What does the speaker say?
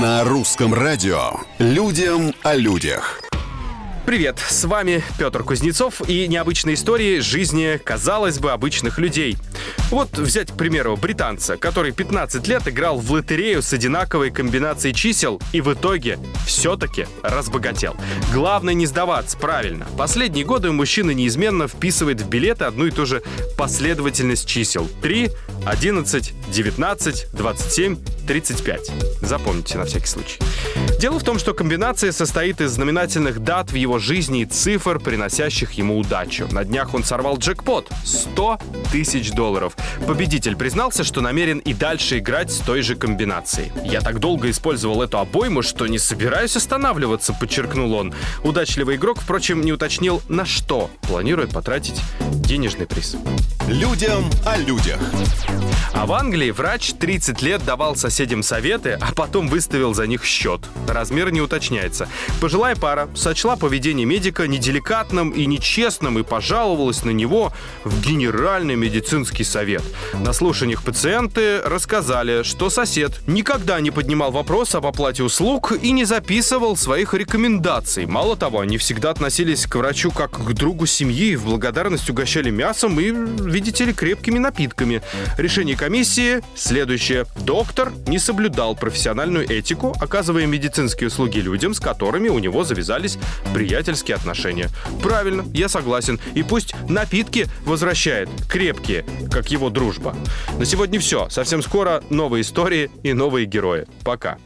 На русском радио «Людям о людях». Привет, с вами Петр Кузнецов и необычные истории жизни, казалось бы, обычных людей. Вот взять, к примеру, британца, который 15 лет играл в лотерею с одинаковой комбинацией чисел и в итоге все-таки разбогател. Главное не сдаваться, правильно. Последние годы мужчина неизменно вписывает в билеты одну и ту же последовательность чисел. 3, 11, 19, 27, 35. Запомните на всякий случай. Дело в том, что комбинация состоит из знаменательных дат в его жизни и цифр, приносящих ему удачу. На днях он сорвал джекпот — 100 тысяч долларов. Победитель признался, что намерен и дальше играть с той же комбинацией. «Я так долго использовал эту обойму, что не собираюсь останавливаться», — подчеркнул он. Удачливый игрок, впрочем, не уточнил, на что планирует потратить денежный приз. Людям о людях. А в Англии врач 30 лет давал соседям советы, а потом выставил за них счет. Размер не уточняется. Пожилая пара сочла поведение медика неделикатным и нечестным и пожаловалась на него в Генеральный медицинский совет. На слушаниях пациенты рассказали, что сосед никогда не поднимал вопрос об оплате услуг и не записывал своих рекомендаций. Мало того, они всегда относились к врачу как к другу семьи, в благодарность угощали мясом и, видите ли, крепкими напитками. Решение комиссии следующее. Доктор не соблюдал профессиональную этику, оказывая медицинские услуги людям, с которыми у него завязались приятельские отношения. Правильно, я согласен. И пусть напитки возвращает крепкие, как его дружба. На сегодня все. Совсем скоро новые истории и новые герои. Пока.